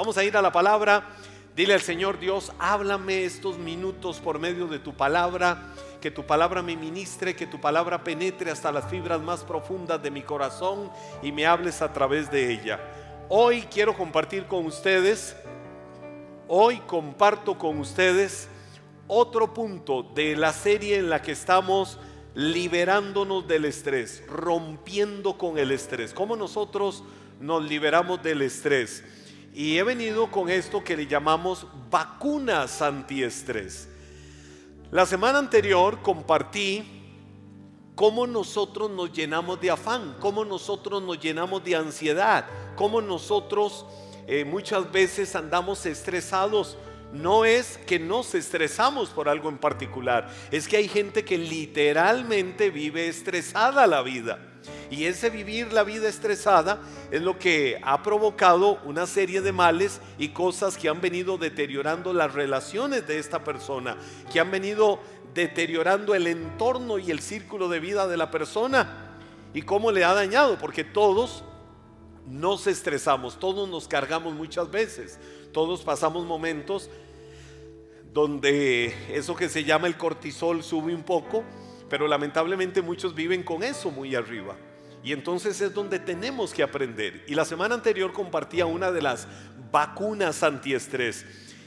Vamos a ir a la palabra. Dile al Señor Dios, háblame estos minutos por medio de tu palabra, que tu palabra me ministre, que tu palabra penetre hasta las fibras más profundas de mi corazón y me hables a través de ella. Hoy quiero compartir con ustedes, hoy comparto con ustedes otro punto de la serie en la que estamos liberándonos del estrés, rompiendo con el estrés. ¿Cómo nosotros nos liberamos del estrés? Y he venido con esto que le llamamos vacunas antiestrés. La semana anterior compartí cómo nosotros nos llenamos de afán, cómo nosotros nos llenamos de ansiedad, cómo nosotros eh, muchas veces andamos estresados. No es que nos estresamos por algo en particular, es que hay gente que literalmente vive estresada la vida. Y ese vivir la vida estresada es lo que ha provocado una serie de males y cosas que han venido deteriorando las relaciones de esta persona, que han venido deteriorando el entorno y el círculo de vida de la persona. ¿Y cómo le ha dañado? Porque todos nos estresamos, todos nos cargamos muchas veces, todos pasamos momentos donde eso que se llama el cortisol sube un poco, pero lamentablemente muchos viven con eso muy arriba. Y entonces es donde tenemos que aprender. Y la semana anterior compartía una de las vacunas antiestrés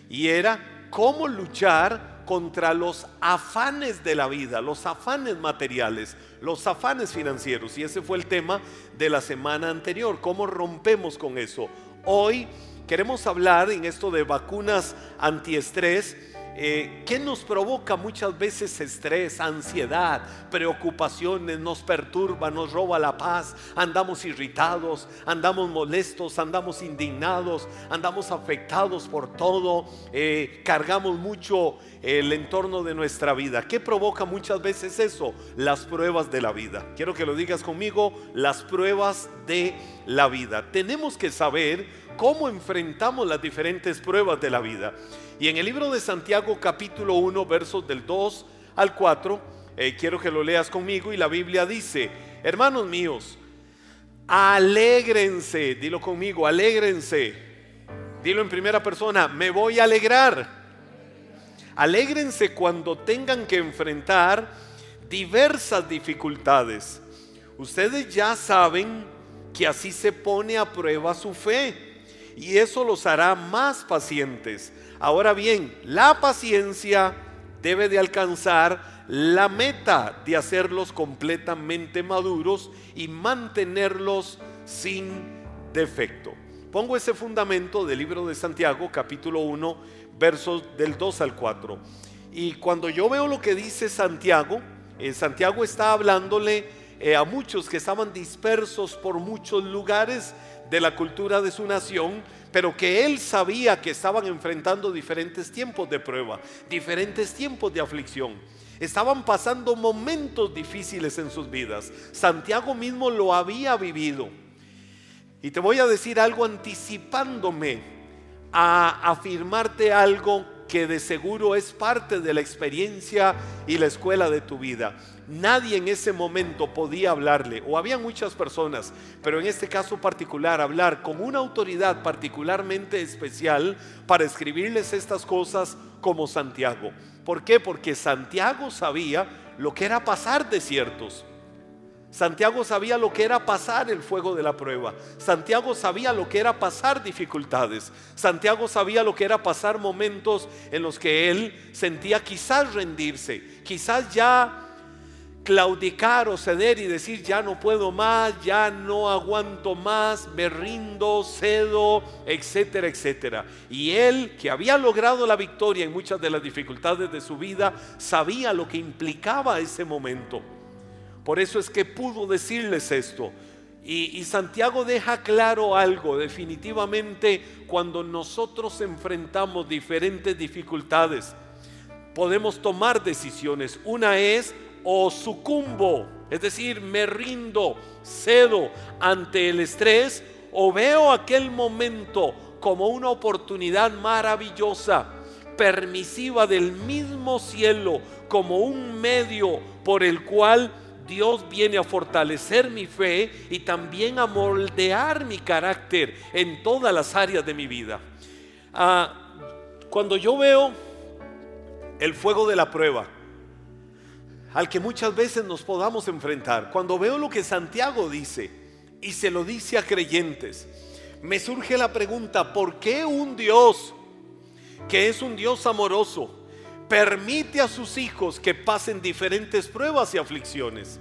y era cómo luchar contra los afanes de la vida, los afanes materiales, los afanes financieros. Y ese fue el tema de la semana anterior, cómo rompemos con eso. Hoy queremos hablar en esto de vacunas antiestrés eh, ¿Qué nos provoca muchas veces estrés, ansiedad, preocupaciones? Nos perturba, nos roba la paz, andamos irritados, andamos molestos, andamos indignados, andamos afectados por todo, eh, cargamos mucho el entorno de nuestra vida. ¿Qué provoca muchas veces eso? Las pruebas de la vida. Quiero que lo digas conmigo, las pruebas de la vida. Tenemos que saber cómo enfrentamos las diferentes pruebas de la vida. Y en el libro de Santiago capítulo 1 versos del 2 al 4, eh, quiero que lo leas conmigo y la Biblia dice, hermanos míos, alégrense, dilo conmigo, alégrense, dilo en primera persona, me voy a alegrar. Alégrense cuando tengan que enfrentar diversas dificultades. Ustedes ya saben que así se pone a prueba su fe y eso los hará más pacientes. Ahora bien, la paciencia debe de alcanzar la meta de hacerlos completamente maduros y mantenerlos sin defecto. Pongo ese fundamento del libro de Santiago, capítulo 1, versos del 2 al 4. Y cuando yo veo lo que dice Santiago, eh, Santiago está hablándole eh, a muchos que estaban dispersos por muchos lugares de la cultura de su nación, pero que él sabía que estaban enfrentando diferentes tiempos de prueba, diferentes tiempos de aflicción. Estaban pasando momentos difíciles en sus vidas. Santiago mismo lo había vivido. Y te voy a decir algo anticipándome a afirmarte algo que de seguro es parte de la experiencia y la escuela de tu vida. Nadie en ese momento podía hablarle, o había muchas personas, pero en este caso particular, hablar con una autoridad particularmente especial para escribirles estas cosas como Santiago. ¿Por qué? Porque Santiago sabía lo que era pasar desiertos. Santiago sabía lo que era pasar el fuego de la prueba. Santiago sabía lo que era pasar dificultades. Santiago sabía lo que era pasar momentos en los que él sentía quizás rendirse, quizás ya claudicar o ceder y decir ya no puedo más, ya no aguanto más, me rindo, cedo, etcétera, etcétera. Y él, que había logrado la victoria en muchas de las dificultades de su vida, sabía lo que implicaba ese momento. Por eso es que pudo decirles esto. Y, y Santiago deja claro algo, definitivamente cuando nosotros enfrentamos diferentes dificultades, podemos tomar decisiones. Una es o sucumbo, es decir, me rindo, cedo ante el estrés o veo aquel momento como una oportunidad maravillosa, permisiva del mismo cielo, como un medio por el cual Dios viene a fortalecer mi fe y también a moldear mi carácter en todas las áreas de mi vida. Ah, cuando yo veo el fuego de la prueba, al que muchas veces nos podamos enfrentar, cuando veo lo que Santiago dice y se lo dice a creyentes, me surge la pregunta, ¿por qué un Dios que es un Dios amoroso, permite a sus hijos que pasen diferentes pruebas y aflicciones.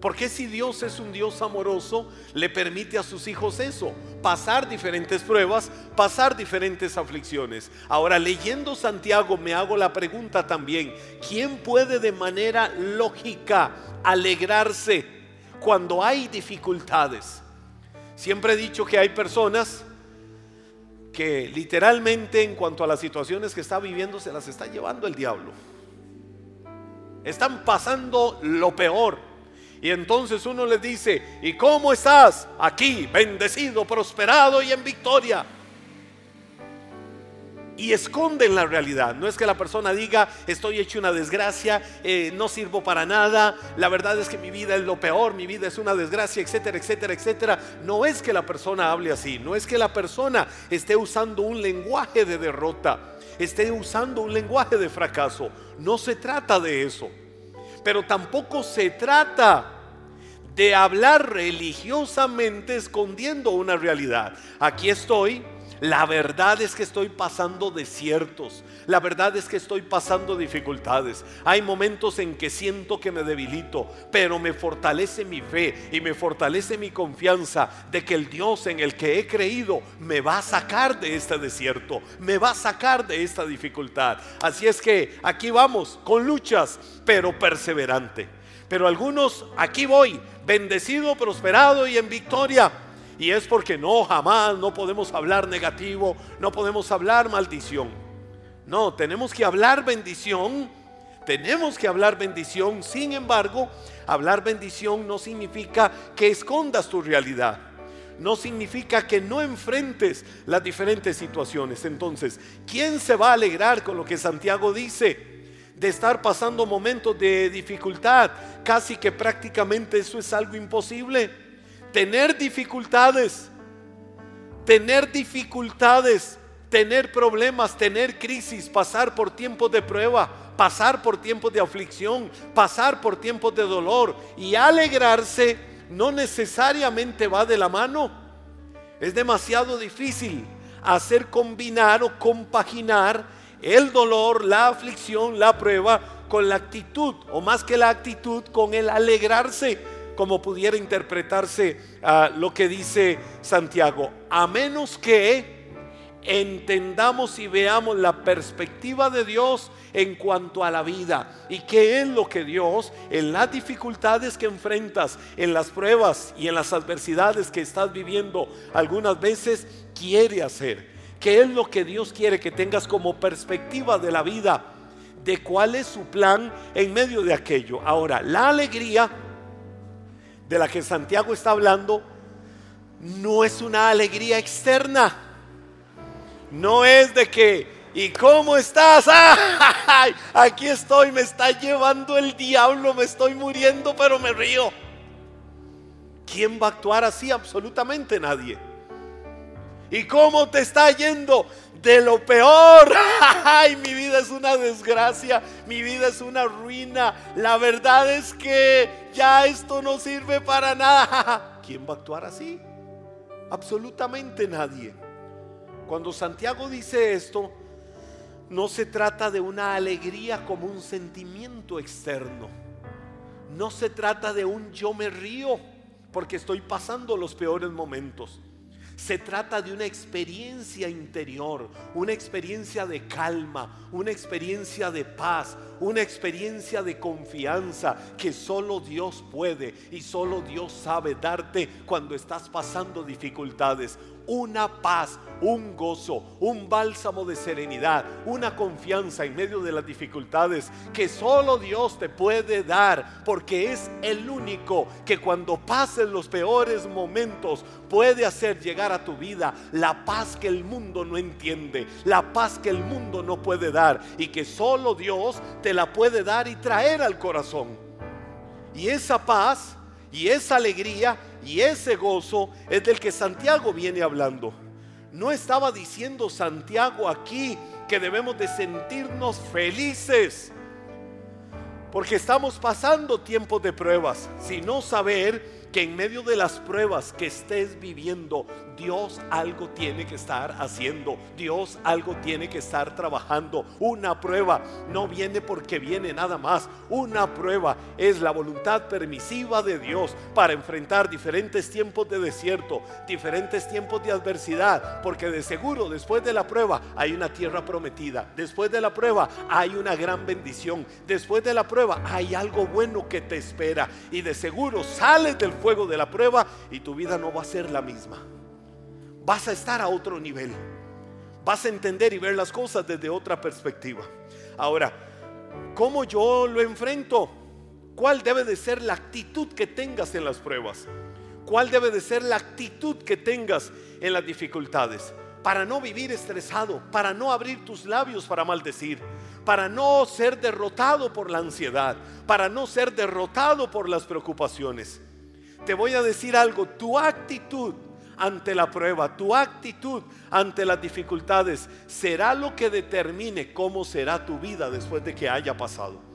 Porque si Dios es un Dios amoroso, le permite a sus hijos eso, pasar diferentes pruebas, pasar diferentes aflicciones. Ahora, leyendo Santiago, me hago la pregunta también, ¿quién puede de manera lógica alegrarse cuando hay dificultades? Siempre he dicho que hay personas que literalmente en cuanto a las situaciones que está viviendo se las está llevando el diablo. Están pasando lo peor. Y entonces uno les dice, ¿y cómo estás? Aquí, bendecido, prosperado y en victoria y esconden la realidad. No es que la persona diga, estoy hecho una desgracia, eh, no sirvo para nada, la verdad es que mi vida es lo peor, mi vida es una desgracia, etcétera, etcétera, etcétera. No es que la persona hable así, no es que la persona esté usando un lenguaje de derrota, esté usando un lenguaje de fracaso. No se trata de eso. Pero tampoco se trata de hablar religiosamente escondiendo una realidad. Aquí estoy la verdad es que estoy pasando desiertos. La verdad es que estoy pasando dificultades. Hay momentos en que siento que me debilito, pero me fortalece mi fe y me fortalece mi confianza de que el Dios en el que he creído me va a sacar de este desierto, me va a sacar de esta dificultad. Así es que aquí vamos con luchas, pero perseverante. Pero algunos, aquí voy, bendecido, prosperado y en victoria y es porque no, jamás no podemos hablar negativo, no podemos hablar maldición. No, tenemos que hablar bendición, tenemos que hablar bendición. Sin embargo, hablar bendición no significa que escondas tu realidad. No significa que no enfrentes las diferentes situaciones. Entonces, ¿quién se va a alegrar con lo que Santiago dice? de estar pasando momentos de dificultad, casi que prácticamente eso es algo imposible tener dificultades, tener dificultades, tener problemas, tener crisis, pasar por tiempos de prueba, pasar por tiempos de aflicción, pasar por tiempos de dolor y alegrarse no necesariamente va de la mano. Es demasiado difícil hacer combinar o compaginar el dolor, la aflicción, la prueba con la actitud, o más que la actitud, con el alegrarse como pudiera interpretarse ah, lo que dice Santiago, a menos que entendamos y veamos la perspectiva de Dios en cuanto a la vida y qué es lo que Dios en las dificultades que enfrentas, en las pruebas y en las adversidades que estás viviendo algunas veces quiere hacer. ¿Qué es lo que Dios quiere que tengas como perspectiva de la vida? De cuál es su plan en medio de aquello. Ahora, la alegría de la que Santiago está hablando no es una alegría externa. No es de que, ¿y cómo estás? aquí estoy, me está llevando el diablo, me estoy muriendo, pero me río. ¿Quién va a actuar así? Absolutamente nadie. ¿Y cómo te está yendo? De lo peor. Ay, mi vida es una desgracia. Mi vida es una ruina. La verdad es que ya esto no sirve para nada. ¿Quién va a actuar así? Absolutamente nadie. Cuando Santiago dice esto, no se trata de una alegría como un sentimiento externo. No se trata de un yo me río porque estoy pasando los peores momentos. Se trata de una experiencia interior, una experiencia de calma, una experiencia de paz, una experiencia de confianza que solo Dios puede y solo Dios sabe darte cuando estás pasando dificultades una paz, un gozo, un bálsamo de serenidad, una confianza en medio de las dificultades que solo Dios te puede dar, porque es el único que cuando pasen los peores momentos puede hacer llegar a tu vida la paz que el mundo no entiende, la paz que el mundo no puede dar y que solo Dios te la puede dar y traer al corazón. Y esa paz y esa alegría y ese gozo es del que Santiago viene hablando. No estaba diciendo Santiago aquí que debemos de sentirnos felices porque estamos pasando tiempos de pruebas, sino saber que en medio de las pruebas que estés viviendo, Dios algo tiene que estar haciendo, Dios algo tiene que estar trabajando. Una prueba no viene porque viene nada más, una prueba es la voluntad permisiva de Dios para enfrentar diferentes tiempos de desierto, diferentes tiempos de adversidad, porque de seguro después de la prueba hay una tierra prometida, después de la prueba hay una gran bendición, después de la prueba hay algo bueno que te espera y de seguro sales del fuego de la prueba y tu vida no va a ser la misma. Vas a estar a otro nivel. Vas a entender y ver las cosas desde otra perspectiva. Ahora, ¿cómo yo lo enfrento? ¿Cuál debe de ser la actitud que tengas en las pruebas? ¿Cuál debe de ser la actitud que tengas en las dificultades? Para no vivir estresado, para no abrir tus labios para maldecir, para no ser derrotado por la ansiedad, para no ser derrotado por las preocupaciones te voy a decir algo, tu actitud ante la prueba, tu actitud ante las dificultades será lo que determine cómo será tu vida después de que haya pasado.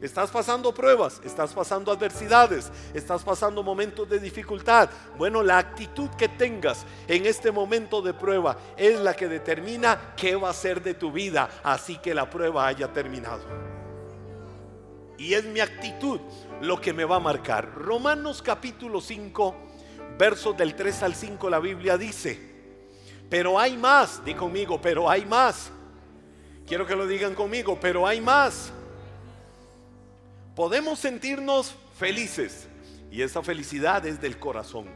Estás pasando pruebas, estás pasando adversidades, estás pasando momentos de dificultad. Bueno, la actitud que tengas en este momento de prueba es la que determina qué va a ser de tu vida, así que la prueba haya terminado. Y es mi actitud lo que me va a marcar. Romanos capítulo 5, versos del 3 al 5, la Biblia dice, pero hay más, di conmigo, pero hay más. Quiero que lo digan conmigo, pero hay más. Podemos sentirnos felices y esa felicidad es del corazón,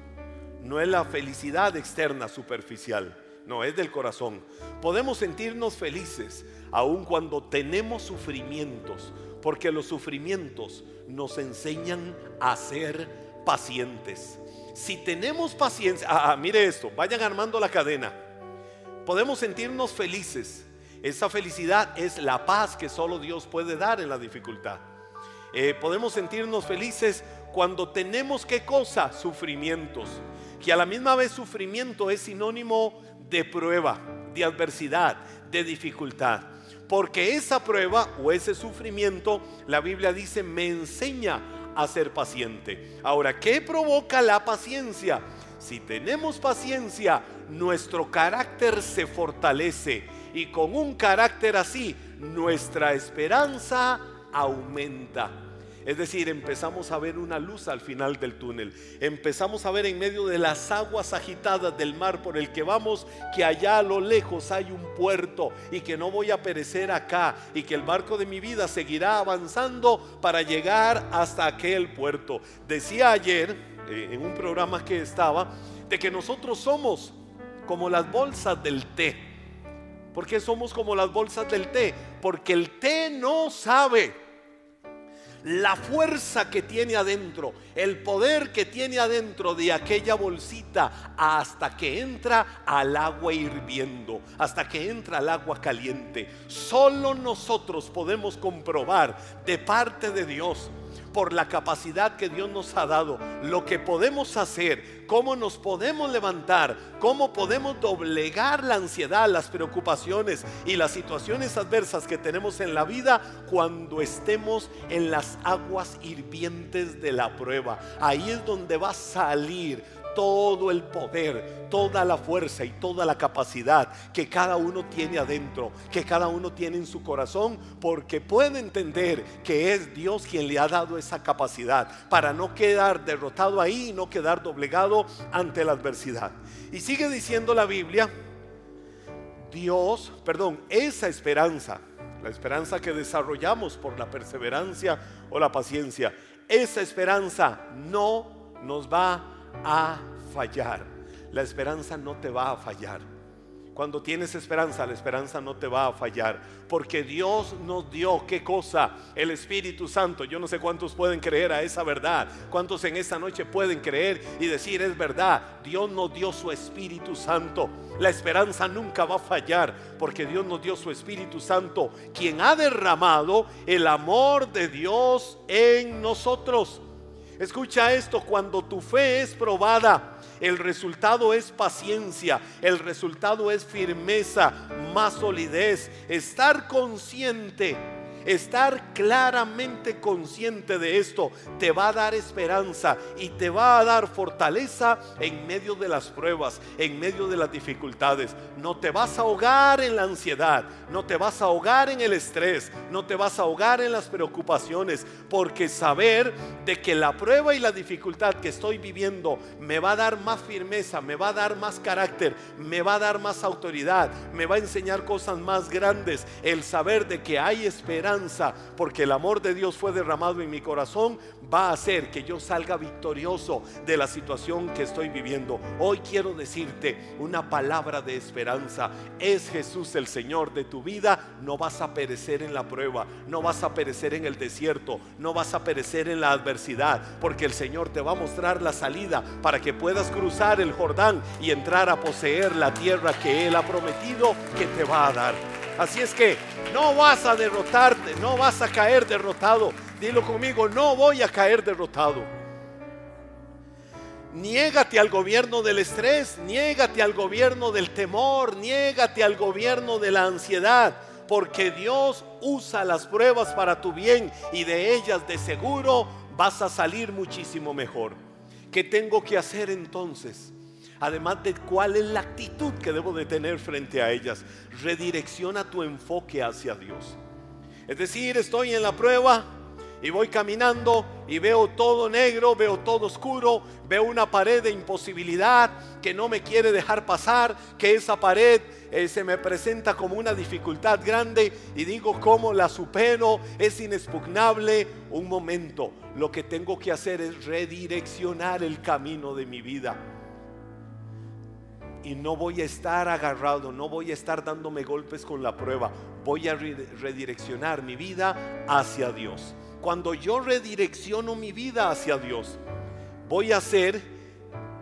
no es la felicidad externa superficial, no es del corazón. Podemos sentirnos felices aun cuando tenemos sufrimientos, porque los sufrimientos nos enseñan a ser pacientes. Si tenemos paciencia, ah, ah, mire esto, vayan armando la cadena. Podemos sentirnos felices. Esa felicidad es la paz que solo Dios puede dar en la dificultad. Eh, podemos sentirnos felices cuando tenemos qué cosa? Sufrimientos. Que a la misma vez sufrimiento es sinónimo de prueba, de adversidad, de dificultad. Porque esa prueba o ese sufrimiento, la Biblia dice, me enseña a ser paciente. Ahora, ¿qué provoca la paciencia? Si tenemos paciencia, nuestro carácter se fortalece y con un carácter así, nuestra esperanza aumenta. Es decir, empezamos a ver una luz al final del túnel. Empezamos a ver en medio de las aguas agitadas del mar por el que vamos que allá a lo lejos hay un puerto y que no voy a perecer acá y que el barco de mi vida seguirá avanzando para llegar hasta aquel puerto. Decía ayer eh, en un programa que estaba de que nosotros somos como las bolsas del té. ¿Por qué somos como las bolsas del té? Porque el té no sabe la fuerza que tiene adentro, el poder que tiene adentro de aquella bolsita hasta que entra al agua hirviendo, hasta que entra al agua caliente. Solo nosotros podemos comprobar de parte de Dios por la capacidad que Dios nos ha dado, lo que podemos hacer, cómo nos podemos levantar, cómo podemos doblegar la ansiedad, las preocupaciones y las situaciones adversas que tenemos en la vida cuando estemos en las aguas hirvientes de la prueba. Ahí es donde va a salir todo el poder, toda la fuerza y toda la capacidad que cada uno tiene adentro, que cada uno tiene en su corazón, porque puede entender que es Dios quien le ha dado esa capacidad para no quedar derrotado ahí y no quedar doblegado ante la adversidad. Y sigue diciendo la Biblia, Dios, perdón, esa esperanza, la esperanza que desarrollamos por la perseverancia o la paciencia, esa esperanza no nos va a fallar. La esperanza no te va a fallar. Cuando tienes esperanza, la esperanza no te va a fallar. Porque Dios nos dio, ¿qué cosa? El Espíritu Santo. Yo no sé cuántos pueden creer a esa verdad. Cuántos en esta noche pueden creer y decir, es verdad. Dios nos dio su Espíritu Santo. La esperanza nunca va a fallar. Porque Dios nos dio su Espíritu Santo. Quien ha derramado el amor de Dios en nosotros. Escucha esto, cuando tu fe es probada, el resultado es paciencia, el resultado es firmeza, más solidez, estar consciente Estar claramente consciente de esto te va a dar esperanza y te va a dar fortaleza en medio de las pruebas, en medio de las dificultades. No te vas a ahogar en la ansiedad, no te vas a ahogar en el estrés, no te vas a ahogar en las preocupaciones, porque saber de que la prueba y la dificultad que estoy viviendo me va a dar más firmeza, me va a dar más carácter, me va a dar más autoridad, me va a enseñar cosas más grandes. El saber de que hay porque el amor de Dios fue derramado en mi corazón, va a hacer que yo salga victorioso de la situación que estoy viviendo. Hoy quiero decirte una palabra de esperanza. Es Jesús el Señor de tu vida. No vas a perecer en la prueba, no vas a perecer en el desierto, no vas a perecer en la adversidad, porque el Señor te va a mostrar la salida para que puedas cruzar el Jordán y entrar a poseer la tierra que Él ha prometido que te va a dar. Así es que no vas a derrotarte, no vas a caer derrotado. Dilo conmigo, no voy a caer derrotado. Niégate al gobierno del estrés, niégate al gobierno del temor, niégate al gobierno de la ansiedad, porque Dios usa las pruebas para tu bien y de ellas de seguro vas a salir muchísimo mejor. ¿Qué tengo que hacer entonces? Además de cuál es la actitud que debo de tener frente a ellas. Redirecciona tu enfoque hacia Dios. Es decir, estoy en la prueba y voy caminando y veo todo negro, veo todo oscuro, veo una pared de imposibilidad que no me quiere dejar pasar, que esa pared eh, se me presenta como una dificultad grande y digo cómo la supero, es inexpugnable. Un momento, lo que tengo que hacer es redireccionar el camino de mi vida y no voy a estar agarrado, no voy a estar dándome golpes con la prueba, voy a redireccionar mi vida hacia Dios. Cuando yo redirecciono mi vida hacia Dios, voy a hacer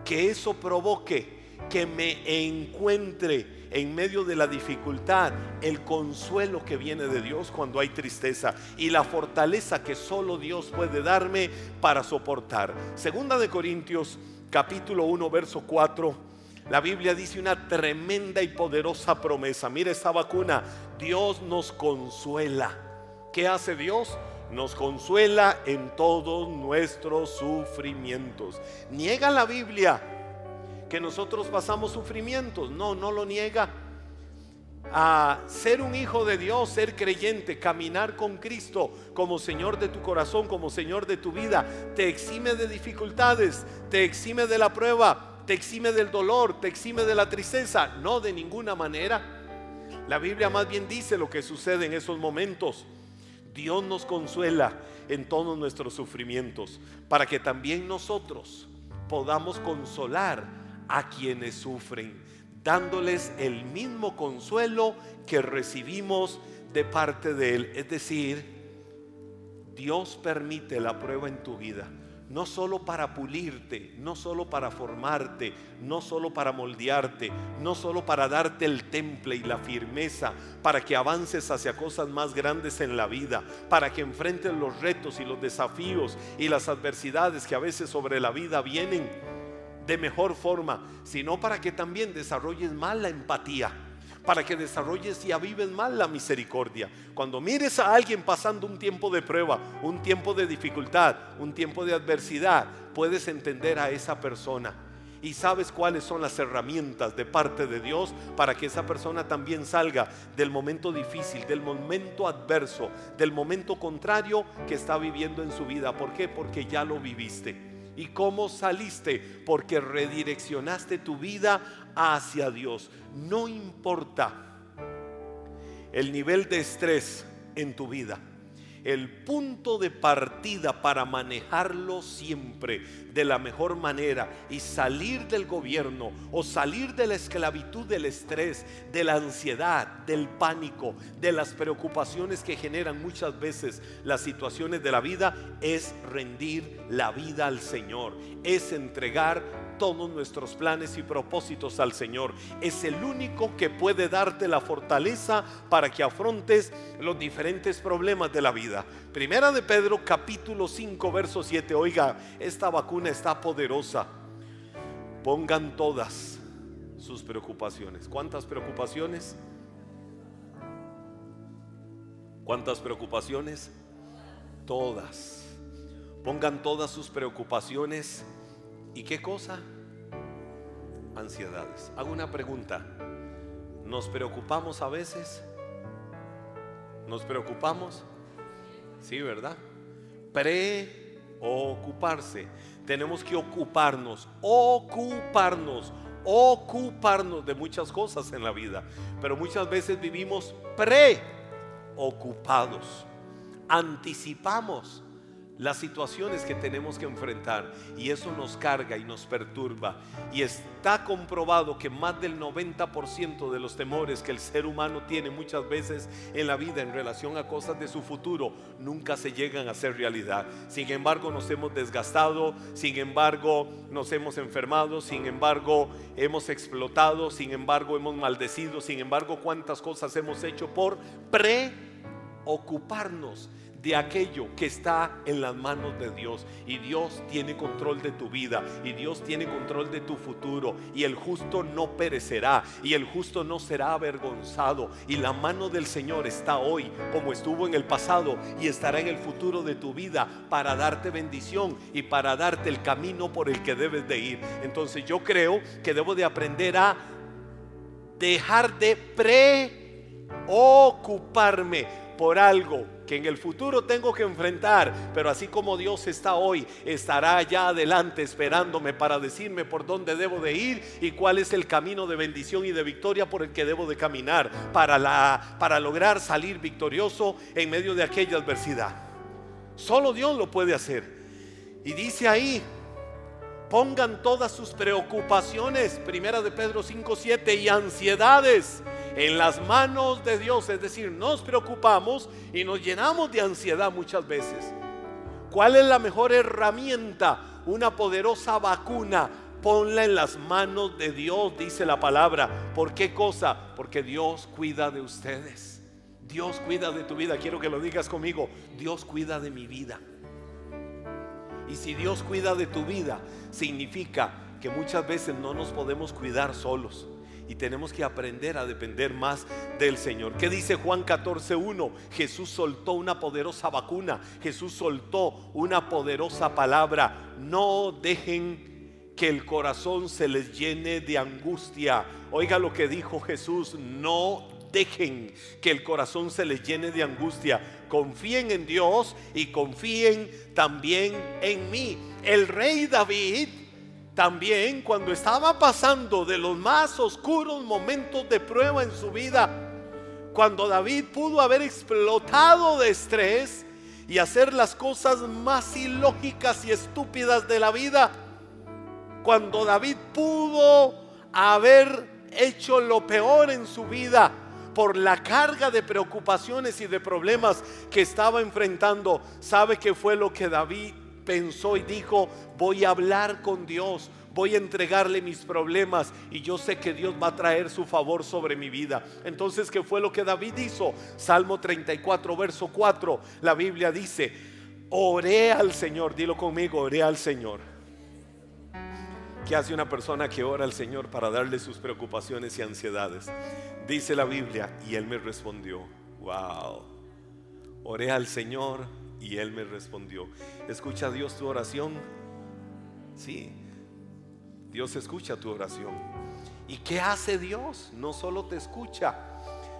que eso provoque que me encuentre en medio de la dificultad el consuelo que viene de Dios cuando hay tristeza y la fortaleza que solo Dios puede darme para soportar. Segunda de Corintios capítulo 1 verso 4 la Biblia dice una tremenda y poderosa promesa. Mire esa vacuna. Dios nos consuela. ¿Qué hace Dios? Nos consuela en todos nuestros sufrimientos. Niega la Biblia que nosotros pasamos sufrimientos. No, no lo niega. A ser un hijo de Dios, ser creyente, caminar con Cristo como Señor de tu corazón, como Señor de tu vida, te exime de dificultades, te exime de la prueba, te exime del dolor, te exime de la tristeza. No, de ninguna manera. La Biblia más bien dice lo que sucede en esos momentos. Dios nos consuela en todos nuestros sufrimientos para que también nosotros podamos consolar a quienes sufren, dándoles el mismo consuelo que recibimos de parte de Él. Es decir, Dios permite la prueba en tu vida no solo para pulirte, no solo para formarte, no solo para moldearte, no solo para darte el temple y la firmeza, para que avances hacia cosas más grandes en la vida, para que enfrentes los retos y los desafíos y las adversidades que a veces sobre la vida vienen de mejor forma, sino para que también desarrolles más la empatía para que desarrolles y avives más la misericordia. Cuando mires a alguien pasando un tiempo de prueba, un tiempo de dificultad, un tiempo de adversidad, puedes entender a esa persona y sabes cuáles son las herramientas de parte de Dios para que esa persona también salga del momento difícil, del momento adverso, del momento contrario que está viviendo en su vida. ¿Por qué? Porque ya lo viviste. ¿Y cómo saliste? Porque redireccionaste tu vida hacia Dios. No importa el nivel de estrés en tu vida el punto de partida para manejarlo siempre de la mejor manera y salir del gobierno o salir de la esclavitud del estrés, de la ansiedad, del pánico, de las preocupaciones que generan muchas veces las situaciones de la vida es rendir la vida al Señor, es entregar todos nuestros planes y propósitos al Señor. Es el único que puede darte la fortaleza para que afrontes los diferentes problemas de la vida. Primera de Pedro capítulo 5 verso 7. Oiga, esta vacuna está poderosa. Pongan todas sus preocupaciones. ¿Cuántas preocupaciones? ¿Cuántas preocupaciones? Todas. Pongan todas sus preocupaciones. ¿Y qué cosa? Ansiedades. Hago una pregunta. ¿Nos preocupamos a veces? ¿Nos preocupamos? Sí, ¿verdad? Preocuparse. Tenemos que ocuparnos, ocuparnos, ocuparnos de muchas cosas en la vida. Pero muchas veces vivimos pre ocupados. Anticipamos las situaciones que tenemos que enfrentar y eso nos carga y nos perturba. Y está comprobado que más del 90% de los temores que el ser humano tiene muchas veces en la vida en relación a cosas de su futuro nunca se llegan a ser realidad. Sin embargo, nos hemos desgastado, sin embargo, nos hemos enfermado, sin embargo, hemos explotado, sin embargo, hemos maldecido, sin embargo, cuántas cosas hemos hecho por pre ocuparnos de aquello que está en las manos de Dios. Y Dios tiene control de tu vida. Y Dios tiene control de tu futuro. Y el justo no perecerá. Y el justo no será avergonzado. Y la mano del Señor está hoy como estuvo en el pasado. Y estará en el futuro de tu vida para darte bendición y para darte el camino por el que debes de ir. Entonces yo creo que debo de aprender a dejar de preocuparme por algo que en el futuro tengo que enfrentar, pero así como Dios está hoy, estará allá adelante esperándome para decirme por dónde debo de ir y cuál es el camino de bendición y de victoria por el que debo de caminar para, la, para lograr salir victorioso en medio de aquella adversidad. Solo Dios lo puede hacer. Y dice ahí, pongan todas sus preocupaciones, primera de Pedro 5:7 y ansiedades en las manos de Dios, es decir, nos preocupamos y nos llenamos de ansiedad muchas veces. ¿Cuál es la mejor herramienta? Una poderosa vacuna. Ponla en las manos de Dios, dice la palabra. ¿Por qué cosa? Porque Dios cuida de ustedes. Dios cuida de tu vida. Quiero que lo digas conmigo. Dios cuida de mi vida. Y si Dios cuida de tu vida, significa que muchas veces no nos podemos cuidar solos y tenemos que aprender a depender más del Señor. ¿Qué dice Juan 14.1? Jesús soltó una poderosa vacuna, Jesús soltó una poderosa palabra. No dejen que el corazón se les llene de angustia. Oiga lo que dijo Jesús, no dejen que el corazón se les llene de angustia. Confíen en Dios y confíen también en mí. El rey David también cuando estaba pasando de los más oscuros momentos de prueba en su vida, cuando David pudo haber explotado de estrés y hacer las cosas más ilógicas y estúpidas de la vida, cuando David pudo haber hecho lo peor en su vida por la carga de preocupaciones y de problemas que estaba enfrentando, ¿sabe qué fue lo que David pensó y dijo, voy a hablar con Dios, voy a entregarle mis problemas y yo sé que Dios va a traer su favor sobre mi vida. Entonces, ¿qué fue lo que David hizo? Salmo 34, verso 4, la Biblia dice, oré al Señor, dilo conmigo, oré al Señor. ¿Qué hace una persona que ora al Señor para darle sus preocupaciones y ansiedades? Dice la Biblia, y Él me respondió, wow, oré al Señor y él me respondió. ¿Escucha Dios tu oración? Sí, Dios escucha tu oración. ¿Y qué hace Dios? No solo te escucha,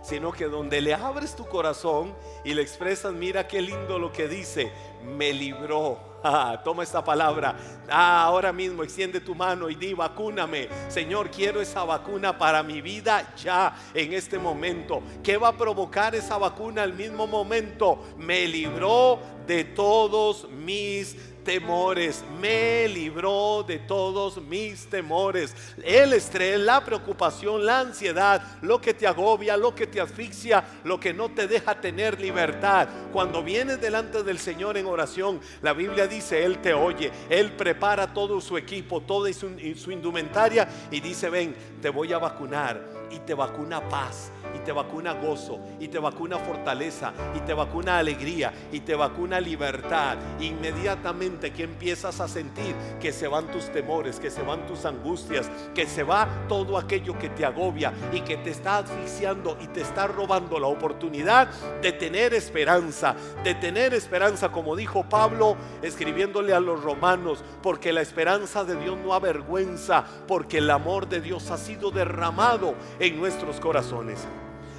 sino que donde le abres tu corazón y le expresas, mira qué lindo lo que dice, me libró toma esta palabra. Ah, ahora mismo extiende tu mano y di, vacúname. Señor, quiero esa vacuna para mi vida ya, en este momento. ¿Qué va a provocar esa vacuna al mismo momento? Me libró de todos mis temores. Me libró de todos mis temores. El estrés, la preocupación, la ansiedad, lo que te agobia, lo que te asfixia, lo que no te deja tener libertad. Cuando vienes delante del Señor en oración, la Biblia dice, Él te oye, Él prepara todo su equipo, toda su, su indumentaria y dice, ven, te voy a vacunar y te vacuna paz y te vacuna gozo, y te vacuna fortaleza, y te vacuna alegría, y te vacuna libertad. Inmediatamente que empiezas a sentir que se van tus temores, que se van tus angustias, que se va todo aquello que te agobia y que te está asfixiando y te está robando la oportunidad de tener esperanza, de tener esperanza, como dijo Pablo escribiéndole a los romanos, porque la esperanza de Dios no avergüenza, porque el amor de Dios ha sido derramado en nuestros corazones.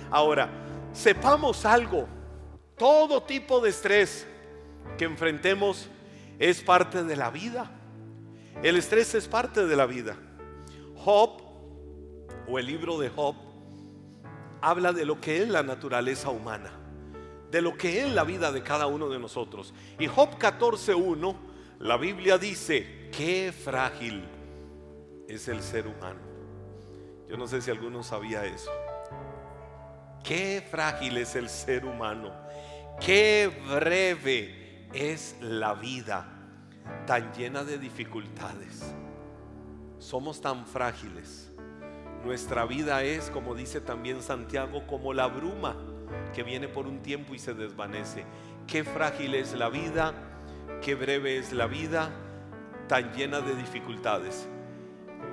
Ahora, sepamos algo, todo tipo de estrés que enfrentemos es parte de la vida. El estrés es parte de la vida. Job, o el libro de Job, habla de lo que es la naturaleza humana, de lo que es la vida de cada uno de nosotros. Y Job 14.1, la Biblia dice, qué frágil es el ser humano. Yo no sé si alguno sabía eso. Qué frágil es el ser humano. Qué breve es la vida, tan llena de dificultades. Somos tan frágiles. Nuestra vida es, como dice también Santiago, como la bruma que viene por un tiempo y se desvanece. Qué frágil es la vida, qué breve es la vida, tan llena de dificultades.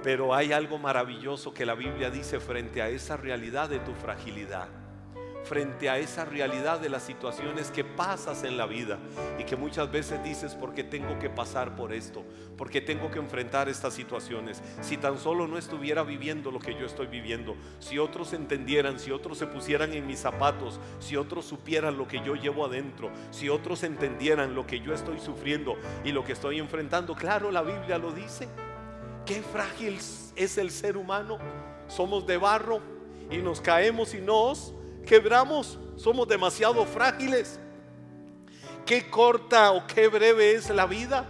Pero hay algo maravilloso que la Biblia dice frente a esa realidad de tu fragilidad frente a esa realidad de las situaciones que pasas en la vida y que muchas veces dices, porque tengo que pasar por esto? porque tengo que enfrentar estas situaciones? Si tan solo no estuviera viviendo lo que yo estoy viviendo, si otros entendieran, si otros se pusieran en mis zapatos, si otros supieran lo que yo llevo adentro, si otros entendieran lo que yo estoy sufriendo y lo que estoy enfrentando, claro, la Biblia lo dice. Qué frágil es el ser humano. Somos de barro y nos caemos y nos quebramos, somos demasiado frágiles. Qué corta o qué breve es la vida.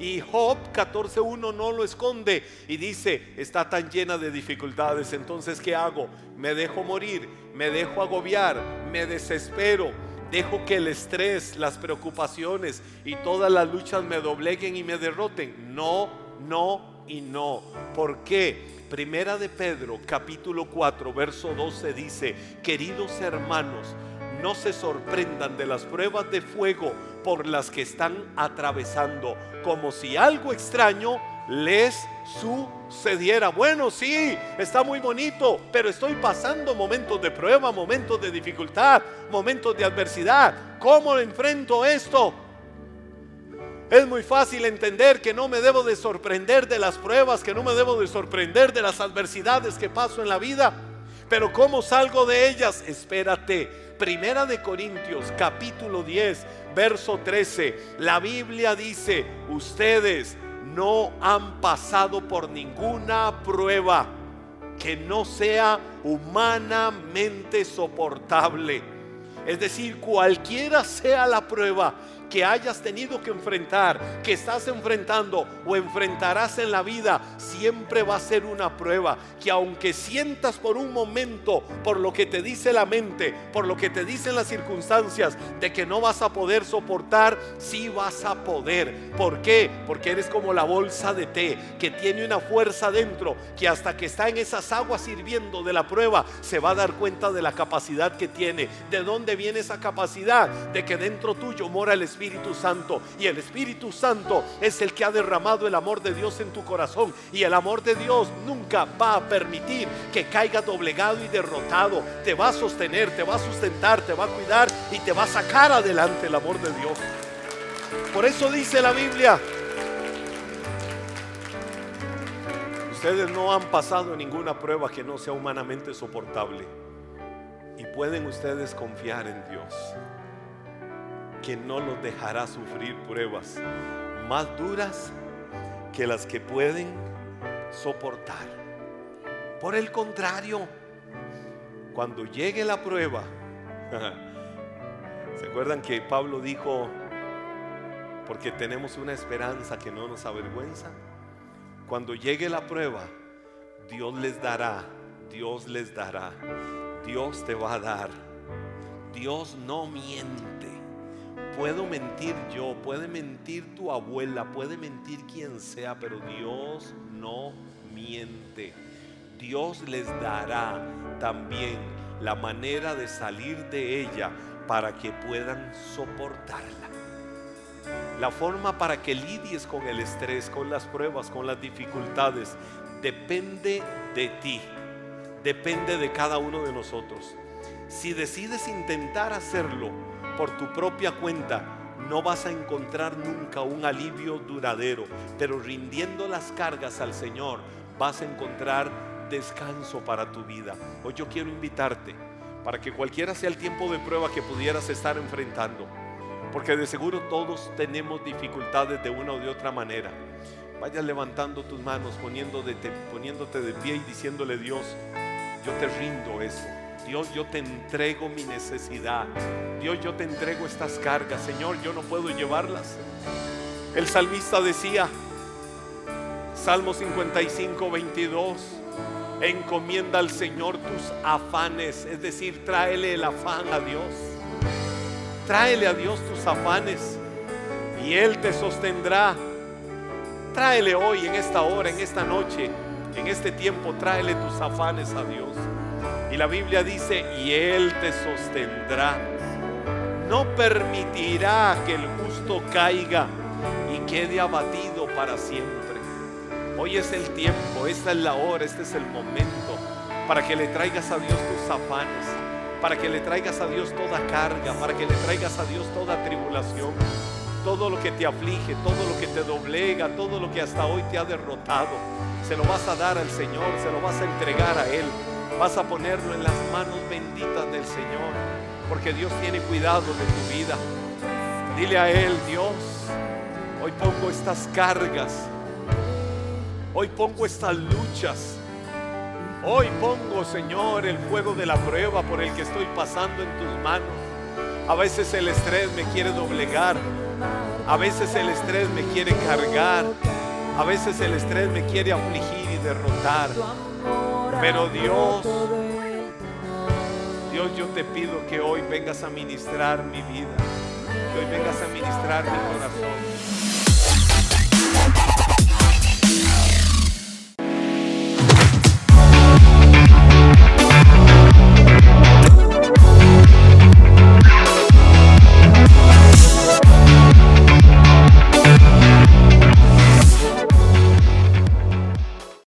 Y Job 14.1 no lo esconde y dice, está tan llena de dificultades, entonces ¿qué hago? Me dejo morir, me dejo agobiar, me desespero, dejo que el estrés, las preocupaciones y todas las luchas me dobleguen y me derroten. No, no y no. ¿Por qué? Primera de Pedro, capítulo 4, verso 12 dice, queridos hermanos, no se sorprendan de las pruebas de fuego por las que están atravesando, como si algo extraño les sucediera. Bueno, sí, está muy bonito, pero estoy pasando momentos de prueba, momentos de dificultad, momentos de adversidad. ¿Cómo enfrento esto? Es muy fácil entender que no me debo de sorprender de las pruebas, que no me debo de sorprender de las adversidades que paso en la vida. Pero ¿cómo salgo de ellas? Espérate. Primera de Corintios capítulo 10, verso 13. La Biblia dice, ustedes no han pasado por ninguna prueba que no sea humanamente soportable. Es decir, cualquiera sea la prueba, que hayas tenido que enfrentar, que estás enfrentando o enfrentarás en la vida, siempre va a ser una prueba. Que aunque sientas por un momento, por lo que te dice la mente, por lo que te dicen las circunstancias, de que no vas a poder soportar, sí vas a poder. ¿Por qué? Porque eres como la bolsa de té, que tiene una fuerza dentro, que hasta que está en esas aguas sirviendo de la prueba, se va a dar cuenta de la capacidad que tiene. ¿De dónde viene esa capacidad? De que dentro tuyo mora el Espíritu Espíritu Santo. Y el Espíritu Santo es el que ha derramado el amor de Dios en tu corazón. Y el amor de Dios nunca va a permitir que caiga doblegado y derrotado. Te va a sostener, te va a sustentar, te va a cuidar y te va a sacar adelante el amor de Dios. Por eso dice la Biblia, ustedes no han pasado ninguna prueba que no sea humanamente soportable. Y pueden ustedes confiar en Dios que no los dejará sufrir pruebas más duras que las que pueden soportar. Por el contrario, cuando llegue la prueba, ¿se acuerdan que Pablo dijo, porque tenemos una esperanza que no nos avergüenza. Cuando llegue la prueba, Dios les dará, Dios les dará, Dios te va a dar. Dios no miente. Puedo mentir yo, puede mentir tu abuela, puede mentir quien sea, pero Dios no miente. Dios les dará también la manera de salir de ella para que puedan soportarla. La forma para que lidies con el estrés, con las pruebas, con las dificultades, depende de ti, depende de cada uno de nosotros. Si decides intentar hacerlo por tu propia cuenta, no vas a encontrar nunca un alivio duradero, pero rindiendo las cargas al Señor, vas a encontrar descanso para tu vida. Hoy yo quiero invitarte para que cualquiera sea el tiempo de prueba que pudieras estar enfrentando, porque de seguro todos tenemos dificultades de una o de otra manera. Vaya levantando tus manos, poniéndote, poniéndote de pie y diciéndole Dios, yo te rindo eso. Dios, yo te entrego mi necesidad. Dios, yo te entrego estas cargas. Señor, yo no puedo llevarlas. El salmista decía, Salmo 55, 22, encomienda al Señor tus afanes, es decir, tráele el afán a Dios. Tráele a Dios tus afanes y Él te sostendrá. Tráele hoy, en esta hora, en esta noche, en este tiempo, tráele tus afanes a Dios. Y la Biblia dice, y Él te sostendrá. No permitirá que el justo caiga y quede abatido para siempre. Hoy es el tiempo, esta es la hora, este es el momento para que le traigas a Dios tus afanes, para que le traigas a Dios toda carga, para que le traigas a Dios toda tribulación, todo lo que te aflige, todo lo que te doblega, todo lo que hasta hoy te ha derrotado. Se lo vas a dar al Señor, se lo vas a entregar a Él vas a ponerlo en las manos benditas del Señor, porque Dios tiene cuidado de tu vida. Dile a Él, Dios, hoy pongo estas cargas, hoy pongo estas luchas, hoy pongo, Señor, el fuego de la prueba por el que estoy pasando en tus manos. A veces el estrés me quiere doblegar, a veces el estrés me quiere cargar, a veces el estrés me quiere afligir y derrotar. Pero Dios, Dios, yo te pido que hoy vengas a ministrar mi vida, que hoy vengas a ministrar mi corazón.